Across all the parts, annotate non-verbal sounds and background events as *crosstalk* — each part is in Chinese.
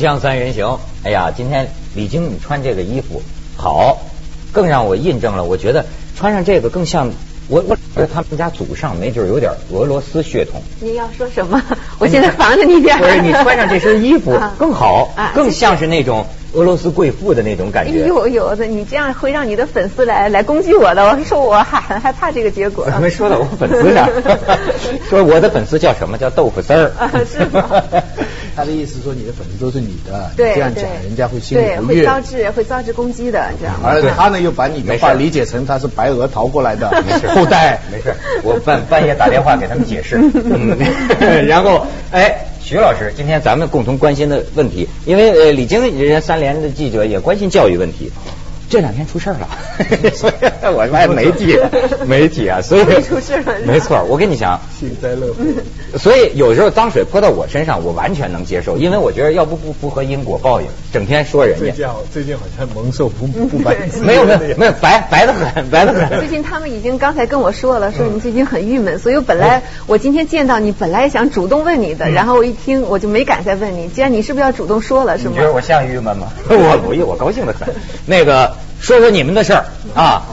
锵锵三人行，哎呀，今天李菁你穿这个衣服好，更让我印证了，我觉得穿上这个更像我我觉得他们家祖上没准有点俄罗斯血统。你要说什么？*laughs* 我现在防着你点儿。不是你穿上这身衣服 *laughs* 啊更好啊，更像是那种俄罗斯贵妇的那种感觉。有有的，你这样会让你的粉丝来来攻击我的。我说我还很害怕这个结果。怎么说到我粉丝上？*laughs* 说我的粉丝叫什么？叫豆腐丝儿。啊是吗他的意思说你的粉丝都是你的，对，这样讲人家会心里，不悦。会招致会招致攻击的，这样。而他呢又把你的话理解成他是白鹅逃过来的没事后代。没事，我半半夜打电话给他们解释。*laughs* 嗯，然后哎，徐老师，今天咱们共同关心的问题，因为呃，李菁人家三联的记者也关心教育问题。这两天出事儿了，*laughs* 所以我发现媒体媒体啊，所以 *laughs* 出事了没错，我跟你讲，幸灾乐祸。所以有时候脏水泼到我身上，我完全能接受，因为我觉得要不不符合因果报应，整天说人家最近好，最近好像蒙受不不白没有没有没有白 *laughs* 白的很，白的很。最近他们已经刚才跟我说了，说你最近很郁闷，所以我本来我今天见到你，本来想主动问你的，然后我一听我就没敢再问你。既然你是不是要主动说了，是吗你觉？得我像郁闷吗？我不郁，我高兴的很。那个说说你们的事儿啊，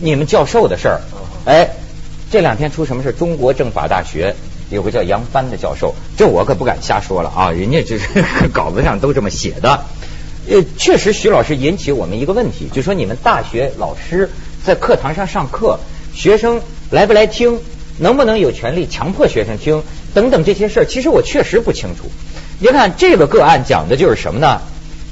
你们教授的事儿。哎，这两天出什么事？中国政法大学有个叫杨帆的教授，这我可不敢瞎说了啊，人家就是 *laughs* 稿子上都这么写的。呃，确实，徐老师引起我们一个问题，就说你们大学老师在课堂上上课，学生来不来听，能不能有权利强迫学生听，等等这些事儿，其实我确实不清楚。您看这个个案讲的就是什么呢？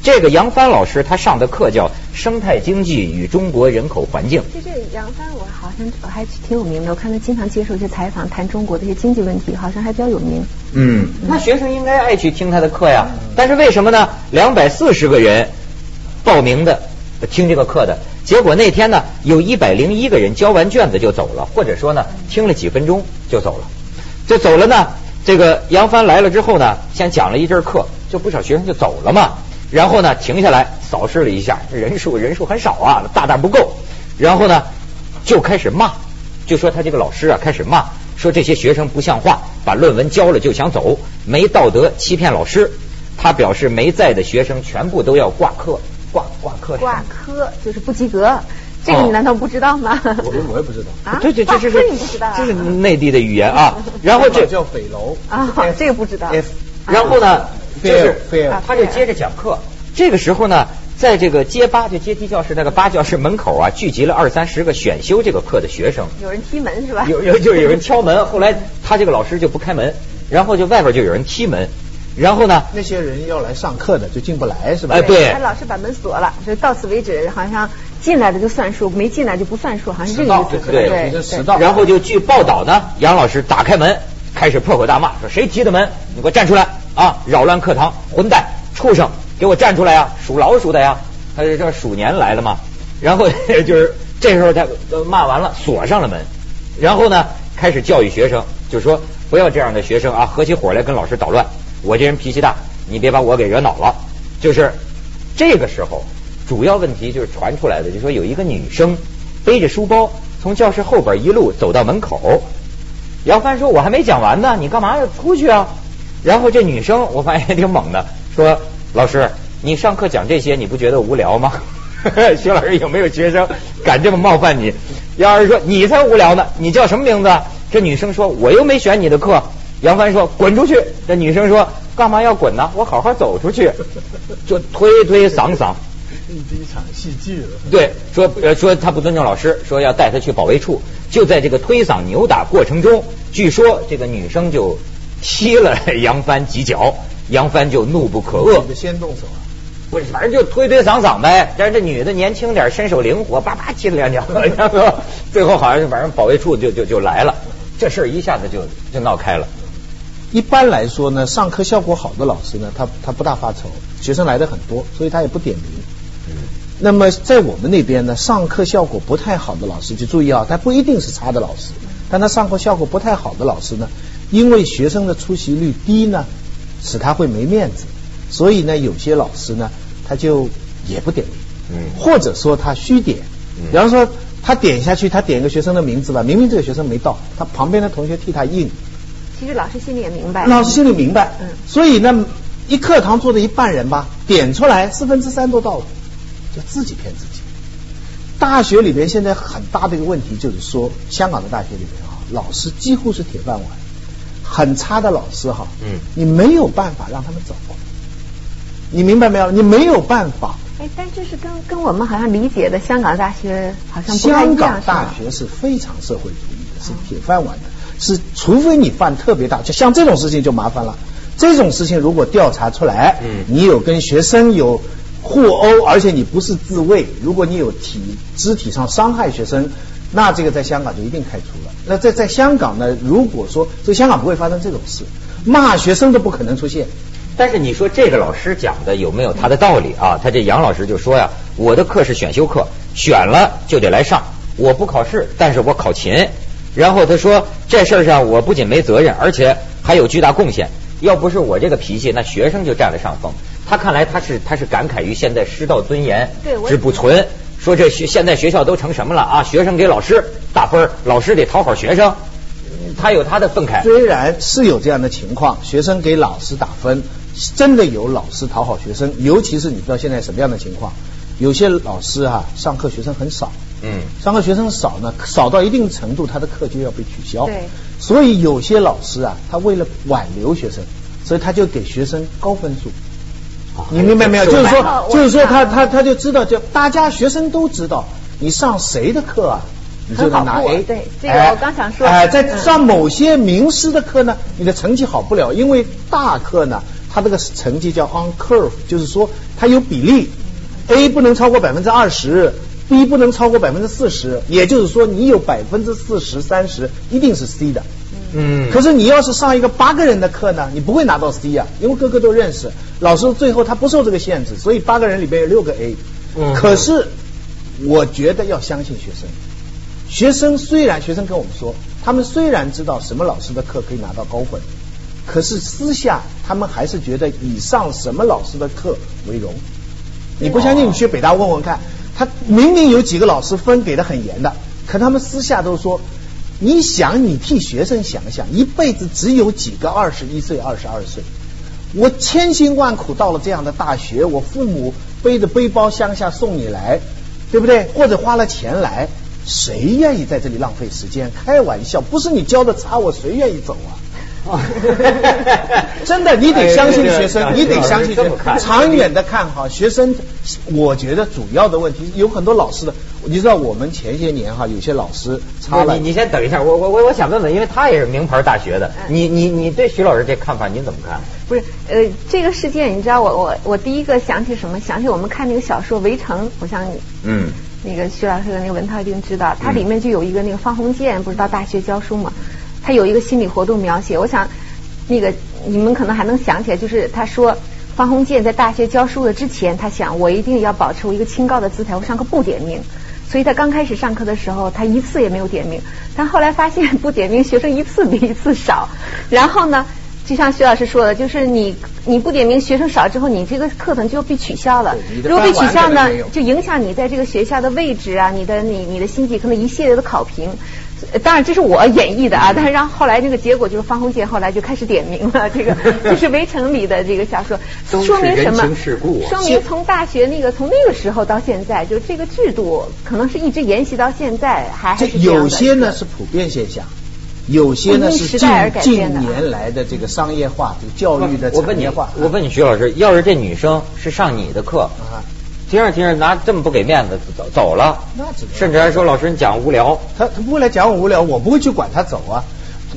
这个杨帆老师他上的课叫《生态经济与中国人口环境》。就这杨帆，我好像我还挺有名的，我看他经常接受一些采访，谈中国的一些经济问题，好像还比较有名。嗯，那学生应该爱去听他的课呀。但是为什么呢？两百四十个人报名的听这个课的，结果那天呢，有一百零一个人交完卷子就走了，或者说呢，听了几分钟就走了。这走了呢，这个杨帆来了之后呢，先讲了一阵课，就不少学生就走了嘛。然后呢，停下来扫视了一下，人数人数很少啊，大大不够。然后呢，就开始骂，就说他这个老师啊开始骂，说这些学生不像话，把论文交了就想走，没道德，欺骗老师。他表示没在的学生全部都要挂科，挂挂科挂科就是不及格，这个你难道不知道吗？我我也不知道。啊，对对，这这挂科是你不知道啊？这是内地的语言啊。然后这叫匪楼啊，这个不知道。F 然后呢，就是他就接着讲课。这个时候呢，在这个街八就阶梯教室那个八教室门口啊，聚集了二三十个选修这个课的学生。有人踢门是吧？有有就是有人敲门，后来他这个老师就不开门，然后就外边就有人踢门，然后呢，那些人要来上课的就进不来是吧？哎对他老师把门锁了，就到此为止，好像进来的就算数，没进来就不算数，好像是这个意思。对对这迟到然后就据报道呢，杨老师打开门，开始破口大骂，说谁踢的门？你给我站出来啊！扰乱课堂，混蛋，畜生，给我站出来呀！属老鼠的呀！他这这鼠年来了嘛。然后 *laughs* 就是这时候他骂完了，锁上了门，然后呢开始教育学生，就说不要这样的学生啊，合起伙来跟老师捣乱。我这人脾气大，你别把我给惹恼了。就是这个时候，主要问题就是传出来的，就说有一个女生背着书包从教室后边一路走到门口。杨帆说：“我还没讲完呢，你干嘛要出去啊？”然后这女生我发现也挺猛的，说：“老师，你上课讲这些，你不觉得无聊吗？” *laughs* 徐老师有没有学生敢这么冒犯你？杨老师说：“你才无聊呢，你叫什么名字啊？”这女生说：“我又没选你的课。”杨帆说：“滚出去！”这女生说：“干嘛要滚呢？我好好走出去。”就推推搡搡。这一场戏剧了。对，说呃说他不尊重老师，说要带他去保卫处。就在这个推搡扭打过程中，据说这个女生就踢了杨帆几脚，杨帆就怒不可遏先动手啊！不是，反正就推推搡搡呗。但是这女的年轻点，身手灵活，叭叭踢了两脚，然 *laughs* 后最后好像是反正保卫处就就就来了，这事儿一下子就就闹开了。一般来说呢，上课效果好的老师呢，他他不大发愁，学生来的很多，所以他也不点名。那么在我们那边呢，上课效果不太好的老师，就注意啊，他不一定是差的老师，但他上课效果不太好的老师呢，因为学生的出席率低呢，使他会没面子，所以呢，有些老师呢，他就也不点名，嗯。或者说他虚点，嗯。比方说他点下去，他点一个学生的名字吧，明明这个学生没到，他旁边的同学替他印，其实老师心里也明白。老师心里明白，嗯。所以呢，一课堂坐的一半人吧，点出来四分之三都到了，就自己骗自己。大学里边现在很大的一个问题就是说，香港的大学里边啊，老师几乎是铁饭碗，很差的老师哈，嗯你没有办法让他们走，你明白没有？你没有办法。哎，但这是跟跟我们好像理解的香港大学好像不太香一样，港大？学是非常社会主义的，是铁饭碗的，是除非你犯特别大，就像这种事情就麻烦了。这种事情如果调查出来，嗯你有跟学生有互殴，而且你不是自卫，如果你有体肢体上伤害学生，那这个在香港就一定开除了。那在在香港呢，如果说在香港不会发生这种事，骂学生都不可能出现。但是你说这个老师讲的有没有他的道理啊？他这杨老师就说呀，我的课是选修课，选了就得来上，我不考试，但是我考勤。然后他说这事儿上我不仅没责任，而且还有巨大贡献。要不是我这个脾气，那学生就占了上风。他看来他是他是感慨于现在师道尊严之不存，说这学现在学校都成什么了啊？学生给老师打分，老师得讨好学生，嗯他有他的愤慨。虽然是有这样的情况，学生给老师打分，真的有老师讨好学生，尤其是你知道现在什么样的情况？有些老师哈、上课学生很少，嗯上课学生少呢，少到一定程度，他的课就要被取消。对所以有些老师啊，他为了挽留学生，所以他就给学生高分数。你明白没有？就是说就是说他，他他就知道，就大家学生都知道，你上谁的课啊，你就能拿 A。对这个哎我刚想说哎，在嗯上某些名师的课呢，你的成绩好不了，因为大课呢，他这个成绩叫 on curve，就是说它有比例，A 不能超过百分之二十，B 不能超过百分之四十，也就是说你有百分之四十、三十一定是 C 的。嗯可是你要是上一个八个人的课呢，你不会拿到 C 啊、因为个个都认识。老师最后他不受这个限制，所以八个人里边有六个 A。嗯可是我觉得要相信学生。学生虽然学生跟我们说，他们虽然知道什么老师的课可以拿到高分，可是私下他们还是觉得以上什么老师的课为荣。你不相信，你去北大问问看，他明明有几个老师分给的很严的，可他们私下都说，你想，你替学生想想，一辈子只有几个二十一岁、二十二岁，我千辛万苦到了这样的大学，我父母背着背包乡下送你来，对不对？或者花了钱来，谁愿意在这里浪费时间？开玩笑，不是你教的差，我谁愿意走啊？*laughs* 真的，你得相信学生，哎你得相信长远的看哈，学生，我觉得主要的问题有很多老师的，你知道我们前些年哈，有些老师你你先等一下，我我我我想问问，因为他也是名牌大学的，嗯你你你对徐老师这看法您怎么看？不是，呃，这个事件你知道我我我第一个想起什么？想起我们看那个小说《围城》，我想你嗯那个徐老师的那个文涛一定知道，它里面就有一个那个方鸿渐，不是到大学教书嘛？他有一个心理活动描写，我想那个你们可能还能想起来，就是他说方鸿渐在大学教书的之前，他想我一定要保持我一个清高的姿态，我上课不点名。所以他刚开始上课的时候，他一次也没有点名，但后来发现不点名学生一次比一次少，然后呢？就像徐老师说的，就是你你不点名，学生少之后，你这个课程就被取消了如果被取消呢就影响你在这个学校的位置啊，你的你你的星级，可能一系列的考评。呃当然，这是我演绎的啊，但是让后来这个结果就是方鸿渐后来就开始点名了，这个 *laughs* 这是《围城》里的这个小说，说明什么？说明从大学那个从那个时候到现在，就这个制度可能是一直沿袭到现在，还还是这样的。有些呢是普遍现象，有些呢是近因时代而改近变的啊。年来的这个商业化、这个教育的我问你产业化。，我问你徐老师，要是这女生是上你的课，啊，听着听着拿这么不给面子走走了，那甚至还说老师你讲无聊，他他不会来讲我无聊，我不会去管他走啊。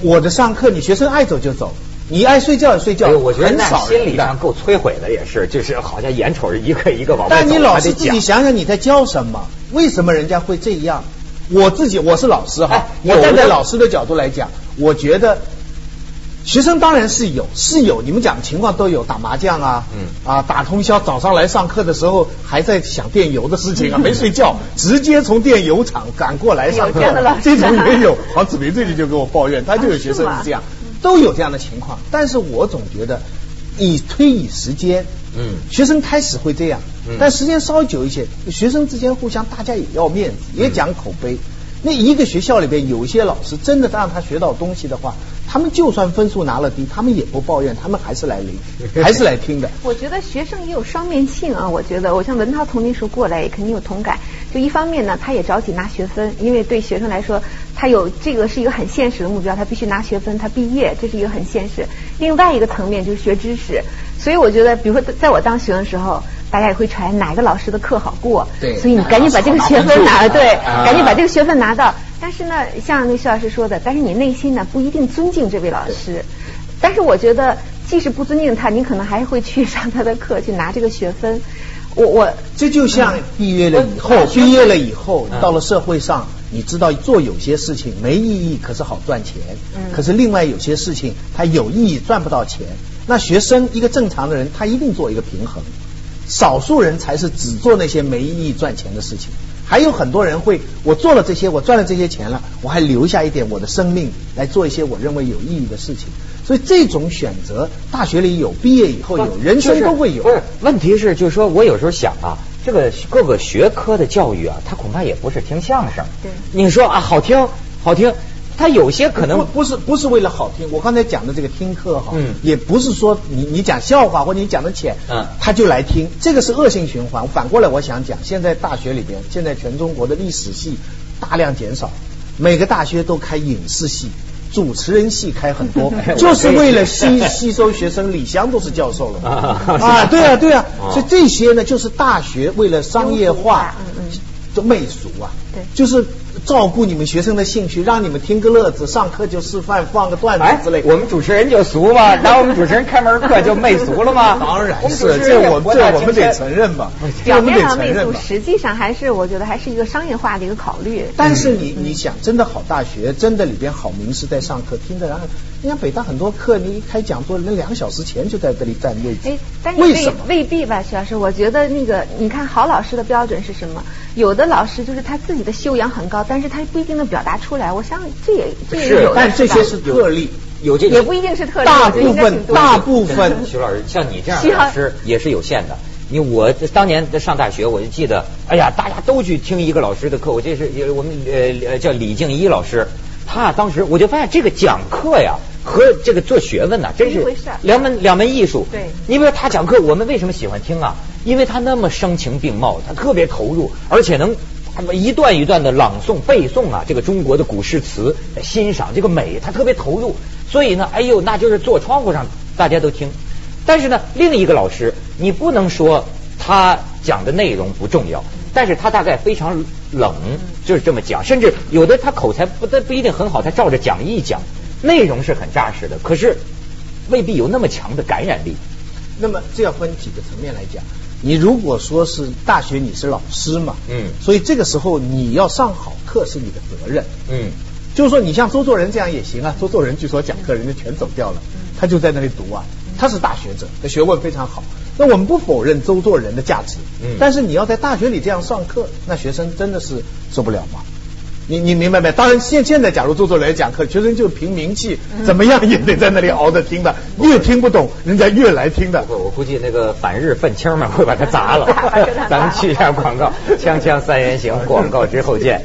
我的上课，你学生爱走就走，你爱睡觉就睡觉。哎我觉得那心理上够摧毁的，也是，就是好像眼瞅着一个一个往外但你老师自己想想你在教什么？为什么人家会这样？我自己我是老师哈哎，我站在老师的角度来讲，我觉得学生当然是有是有，你们讲的情况都有，打麻将啊，嗯啊打通宵，早上来上课的时候还在想电邮的事情啊，*laughs* 没睡觉，直接从电邮厂赶过来上课这种也有。黄子明最近就跟我抱怨，他就有学生是这样，都有这样的情况。但是我总觉得，以推以时间，嗯学生开始会这样嗯，但时间稍微久一些，学生之间互相大家也要面子，也讲口碑。那一个学校里边有一些老师真的让他学到东西的话，他们就算分数拿了低，他们也不抱怨，他们还是来领，*laughs* 还是来听的。我觉得学生也有双面性啊，我觉得我像文涛从那时候过来，也肯定有同感。就一方面呢，他也着急拿学分，因为对学生来说，他有这个是一个很现实的目标，他必须拿学分，他毕业，这是一个很现实。另外一个层面就是学知识，所以我觉得，比如说在我当学生的时候，大家也会传哪个老师的课好过，对所以你赶紧把这个学分拿，对，赶紧把这个学分拿到。但是呢，像那徐老师说的，但是你内心呢不一定尊敬这位老师。但是我觉得，即使不尊敬他，你可能还会去上他的课，去拿这个学分。我我这就像毕业了以后，毕业了以后到了社会上，你知道做有些事情没意义，可是好赚钱。嗯可是另外有些事情它有意义，赚不到钱。那学生一个正常的人，他一定做一个平衡。少数人才是只做那些没意义赚钱的事情。还有很多人会，我做了这些，我赚了这些钱了，我还留下一点我的生命来做一些我认为有意义的事情。所以这种选择，大学里有，毕业以后有，人生都会有。不是，问题是就是说我有时候想啊，这个各个学科的教育啊，它恐怕也不是听相声。对你说啊，好听好听，它有些可能不是不是为了好听，我刚才讲的这个听课哈，嗯也不是说你你讲笑话或者你讲的浅，嗯他就来听，这个是恶性循环。反过来我想讲，现在大学里边，现在全中国的历史系大量减少，每个大学都开影视系。主持人系开很多，*laughs* 就是为了吸 *laughs* 吸收学生。李湘都是教授了 *laughs* 啊啊，对啊对啊，啊所以这些呢，就是大学为了商业化嗯嗯，就媚俗啊，对就是照顾你们学生的兴趣，让你们听个乐子，上课就示范，放个段哎子之类。我们主持人就俗嘛？*laughs* 然后我们主持人开门课就媚俗了吗？*laughs* 当然是，这我博大这我们得承认吧，这表我们得面上媚俗。实际上还是我觉得还是一个商业化的一个考虑。但是你你想，真的好大学，真的里边好名师在上课，听着，然后你看北大很多课，你一开讲座，人两个小时前就在这里占位置哎，但，是未为什么？未必吧，徐老师？我觉得那个，你看好老师的标准是什么？有的老师就是他自己的修养很高，但是他不一定能表达出来。我想这也这也是但这些是特例，有这也不一定是特例，大部分大部分 *laughs* 徐老师，像你这样的老师也是有限的。你我当年在上大学，我就记得，哎呀，大家都去听一个老师的课。我这是呃我们呃呃叫李静一老师，他当时我就发现这个讲课呀和这个做学问呐，真是两门两门艺术。对你比如说他讲课，我们为什么喜欢听啊？因为他那么声情并茂，他特别投入，而且能。一段一段的朗诵背诵啊，这个中国的古诗词，欣赏这个美，他特别投入。所以呢，哎呦，那就是坐窗户上大家都听。但是呢，另一个老师，你不能说他讲的内容不重要，但是他大概非常冷，就是这么讲。甚至有的他口才不不一定很好，他照着讲义讲，内容是很扎实的，可是未必有那么强的感染力。那么这要分几个层面来讲。你如果说是大学你是老师嘛，嗯所以这个时候你要上好课是你的责任。嗯，就是说，你像周作人这样也行啊。周作人据说讲课人家全走掉了，他就在那里读啊。他是大学者，他学问非常好。那我们不否认周作人的价值，嗯但是你要在大学里这样上课，那学生真的是受不了吗？你你明白没？当然现现在假如周作来讲课，学生就凭名气，怎么样也得在那里熬着听的，越听不懂，人家越来听的。不，我估计那个反日愤青们会把它砸了 *laughs* 把它砸了。咱们去一下广告，*laughs* 锵锵三人行，广告之后见。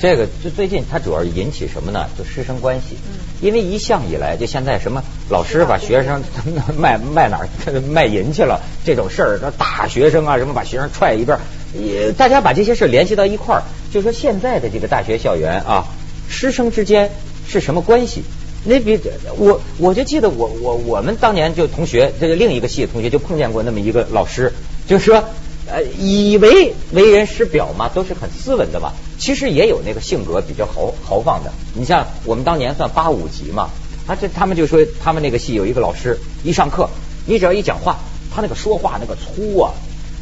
这个就最近它主要引起什么呢？就师生关系。因为一向以来，就现在什么老师把学生 *laughs* 卖卖哪儿 *laughs* 卖淫去了这种事儿，那大学生啊什么把学生踹一边儿，也大家把这些事儿联系到一块儿，就说现在的这个大学校园啊，师生之间是什么关系？那比我我就记得我我我们当年就同学，这个另一个系的同学就碰见过那么一个老师，就是说呃以为为人师表嘛，都是很斯文的吧，其实也有那个性格比较豪豪放的。你像我们当年算八五级嘛，啊这他们就说他们那个系有一个老师，一上课你只要一讲话，他那个说话那个粗啊。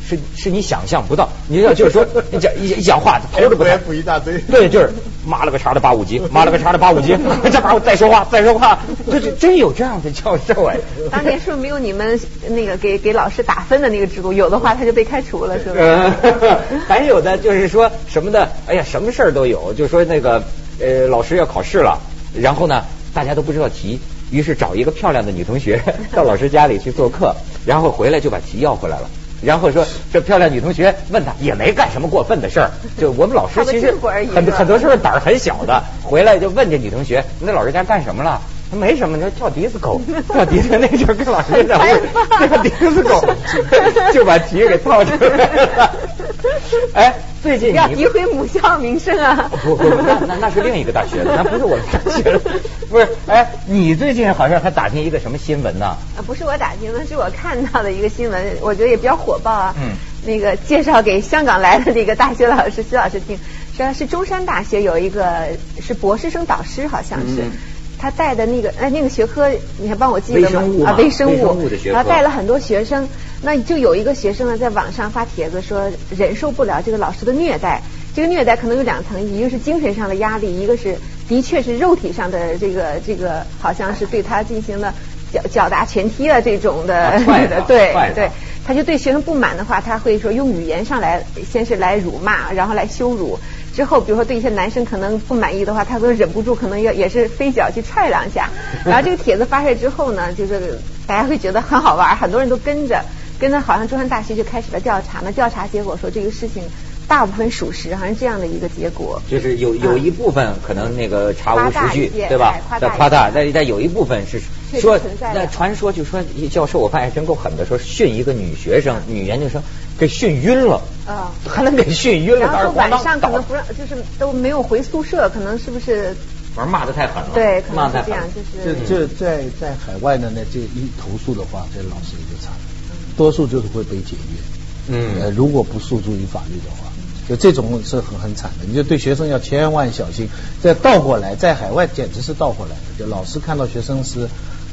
是是你想象不到，你要就是说，*laughs* 你讲一一讲话头都不抬，补一大堆对，就是妈了个叉的八五级，妈了个叉的八五级，*laughs* 这把我再说话再说话，这这真有这样的教授哎。当年是不是没有你们那个给给老师打分的那个制度？有的话他就被开除了，是吧？呃，*laughs* 还有的就是说什么的，哎呀，什么事儿都有，就说那个呃，老师要考试了，然后呢，大家都不知道题，于是找一个漂亮的女同学到老师家里去做客，然后回来就把题要回来了。然后说这漂亮女同学问他也没干什么过分的事儿，*laughs* 就我们老师其实很很多时候胆儿很小的，回来就问这女同学，那老师家干什么了？他没什么，就跳迪斯科，跳迪斯科那时候跟老师在问跳迪斯科，就把题给套出来了。哎，最近要诋毁母校名声啊！不不，那那那是另一个大学的，那不是我们大学的。不是，哎，你最近好像还打听一个什么新闻呢？啊，不是我打听的，是我看到的一个新闻，我觉得也比较火爆啊。嗯。那个介绍给香港来的那个大学老师徐老师听，说是中山大学有一个是博士生导师，好像是。他带的那个哎那个学科，你还帮我记得吗？啊，微生物，然后带了很多学生，那就有一个学生呢，在网上发帖子说忍受不了这个老师的虐待。这个虐待可能有两层，一个是精神上的压力，一个是的确是肉体上的这个这个，好像是对他进行了脚脚打拳踢啊这种的，*laughs* 对对，他就对学生不满的话，他会说用语言上来，先是来辱骂，然后来羞辱。之后，比如说对一些男生可能不满意的话，他都忍不住，可能要也是飞脚去踹两下。*laughs* 然后这个帖子发出来之后呢，就是大家会觉得很好玩，很多人都跟着，跟着好像中山大学就开始了调查。那调查结果说这个事情大部分属实，好像这样的一个结果。就是有有一部分可能那个查无实据，对吧？在夸大，但但有一部分是说那传说就说教授，我发现真够狠的，说训一个女学生，女研究生。给训晕了啊！*laughs* 还能给训晕了，然后晚上可能不让，就是都没有回宿舍，可能是不是？反正骂的太狠了，对，可能是这样，就是这这在在海外呢，那这一投诉的话，这老师也就惨了，多数就是会被解约。嗯，呃，如果不诉诸于法律的话，就这种是很很惨的。你就对学生要千万小心。再倒过来，在海外简直是倒过来的，就老师看到学生是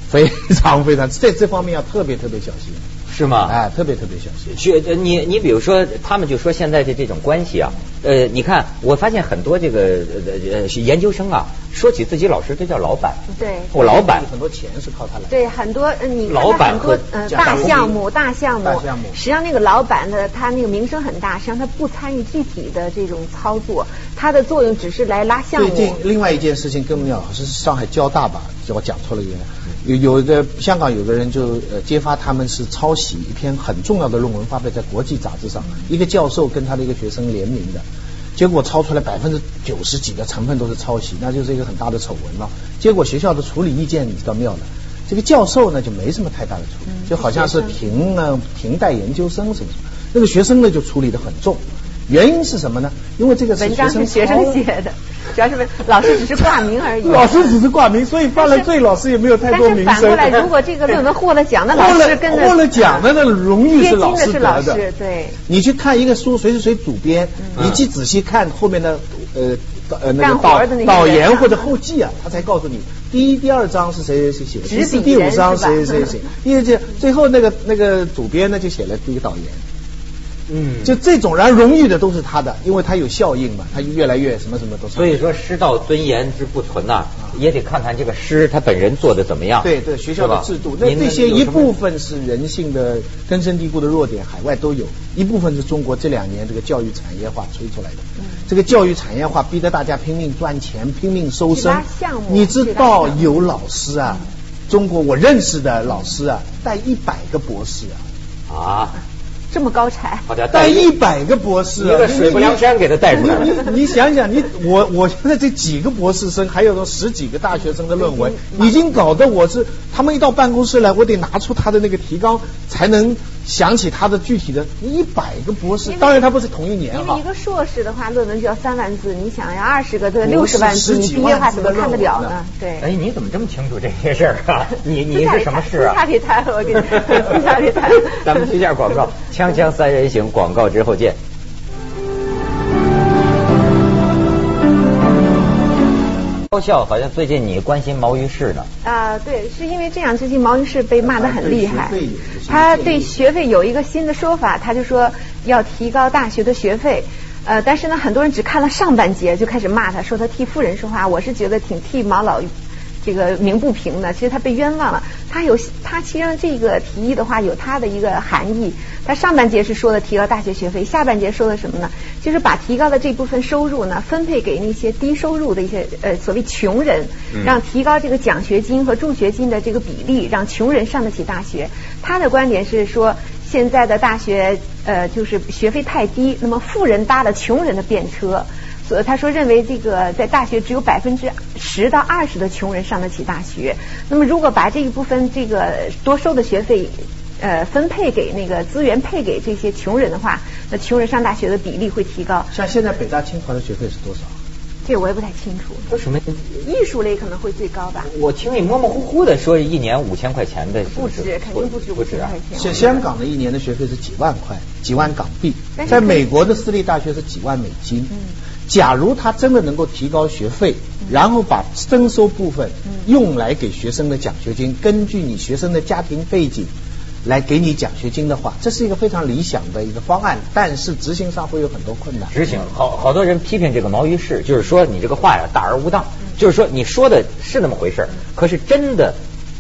非常非常在这方面要特别特别小心。是吗？哎，特别特别小心。学你你比如说，他们就说现在的这种关系啊，呃，你看，我发现很多这个呃研究生啊，说起自己老师，这叫老板。对。我老板很多钱是靠他来。对，很多你老板很多呃大项目大项目，实际上那个老板呢他那个名声很大，实际上他不参与具体的这种操作，他的作用只是来拉项目。最近另外一件事情更重要，是上海交大吧？我讲错了一个。有有的香港有个人就呃揭发他们是抄袭一篇很重要的论文发表在国际杂志上，一个教授跟他的一个学生联名的，结果抄出来百分之九十几的成分都是抄袭，那就是一个很大的丑闻了。结果学校的处理意见你知道妙呢，这个教授呢就没什么太大的处理，就好像是停了停带研究生什么什么，那个学生呢就处理的很重。原因是什么呢？因为这个文章是学生写的，主要是为老师只是挂名而已。老师只是挂名，所以犯了罪，老师也没有太多名声。但是反过来，*laughs* 如果这个论文获了奖，那老师跟着获了奖的那荣誉是老师得的。对，你去看一个书，谁是谁主编，你去仔细看后面的呃呃那个导导言或者后记啊，他才告诉你第一、第二章是谁谁谁写的，第四、第五章谁谁谁写，第二这最后那个那个主编呢就写了第一个导言。嗯，就这种然荣誉的都是他的，因为他有效应嘛，他越来越什么什么都。所以说师道尊严之不存呐，也得看看这个师他本人做的怎么样。对对，学校的制度，那这些一部分是人性的根深蒂固的弱点，海外都有一部分是中国这两年这个教育产业化吹出来的。这个教育产业化逼得大家拼命赚钱，拼命收生。你知道有老师啊，中国我认识的老师啊，带一百个博士啊。啊。这么高产，带一百个博士，一个水泊梁山给他带出来了。你你想想，你我我现在这几个博士生，还有十几个大学生的论文，已经搞得我是，他们一到办公室来，我得拿出他的那个提纲，才能想起他的具体的。一百个博士，当然他不是同一年哈。因为一个硕士的话，论文就要三万字，你想要二十个这六十万字，你毕业话怎么看得了呢？对。哎，你怎么这么清楚这些事儿啊？*laughs* 你你是什么事啊？私下里谈，我跟你私下里谈。咱们接下广告。*laughs* 锵锵三人行，广告之后见。高校好像最近你关心毛于轼呢？啊，对，是因为这样，最近毛于轼被骂的很厉害。他对学费有一个新的说法，他就说要提高大学的学费。呃，但是呢，很多人只看了上半节就开始骂他，说他替富人说话。我是觉得挺替毛老。这个鸣不平呢，其实他被冤枉了。他有他其实这个提议的话有他的一个含义。他上半节是说的提高大学学费，下半节说的什么呢？就是把提高的这部分收入呢分配给那些低收入的一些呃所谓穷人，让提高这个奖学金和助学金的这个比例，让穷人上得起大学。他的观点是说，现在的大学呃就是学费太低，那么富人搭了穷人的便车，所以他说认为这个在大学只有百分之十到二十的穷人上得起大学，那么如果把这一部分这个多收的学费呃分配给那个资源配给这些穷人的话，那穷人上大学的比例会提高。像现在北大清华的学费是多少？这我也不太清楚。说什么？艺术类可能会最高吧？我听你模模糊糊的说一年五千块钱的，不止，肯定不止五千块钱。现香港的一年的学费是几万块，几万港币，在美国的私立大学是几万美金。嗯假如他真的能够提高学费，然后把征收部分嗯用来给学生的奖学金，根据你学生的家庭背景来给你奖学金的话，这是一个非常理想的一个方案，但是执行上会有很多困难。执行好好多人批评这个毛于轼，就是说你这个话呀大而无当，就是说你说的是那么回事，可是真的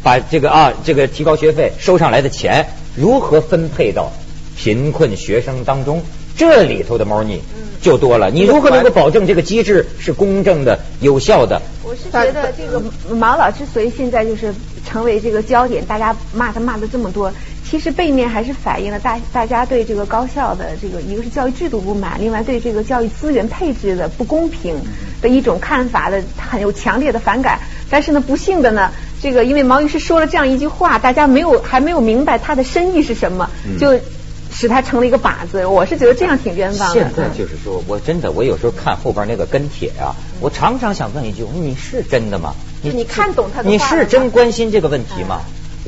把这个啊这个提高学费收上来的钱如何分配到贫困学生当中，这里头的猫腻就多了。你如何能够保证这个机制是公正的、有效的？我是觉得这个毛老之所以现在就是成为这个焦点，大家骂他骂的这么多，其实背面还是反映了大大家对这个高校的这个一个是教育制度不满，另外对这个教育资源配置的不公平的一种看法的很有强烈的反感。但是呢，不幸的呢，这个因为毛医师说了这样一句话，大家没有还没有明白他的深意是什么，就使他成了一个靶子。我是觉得这样挺冤枉的。现在就是说我真的，我有时候看后边那个跟帖啊，我常常想问一句：你是真的吗？你看懂他的你是真关心这个问题吗？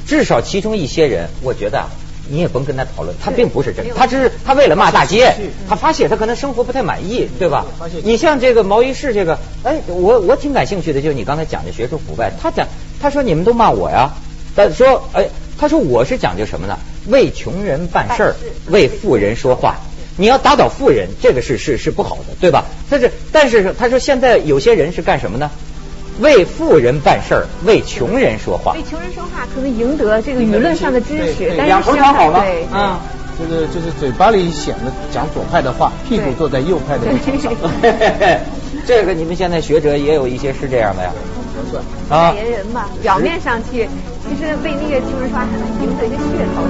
至少其中一些人，我觉得啊。你也甭跟他讨论，他并不是真的，他只是他为了骂大街，他发泄，他可能生活不太满意，对吧？你像这个毛于轼这个，哎，我我挺感兴趣的，就是你刚才讲的学术腐败，他讲他说你们都骂我呀，他说哎，他说我是讲究什么呢？为穷人办事儿，为富人说话。你要打倒富人，这个是是是不好的，对吧？但是但是他说现在有些人是干什么呢？为富人办事儿，为穷人说话。为穷人说话，可能赢得这个舆论上的支持，但是两头讨好了？对，嗯，就是就是嘴巴里显得讲左派的话，屁股坐在右派的立场上。*laughs* *laughs* 这个你们现在学者也有一些是这样的呀。*laughs* 啊，别人嘛，表面上去，其实为那个穷人说话，可能赢得一个噱头，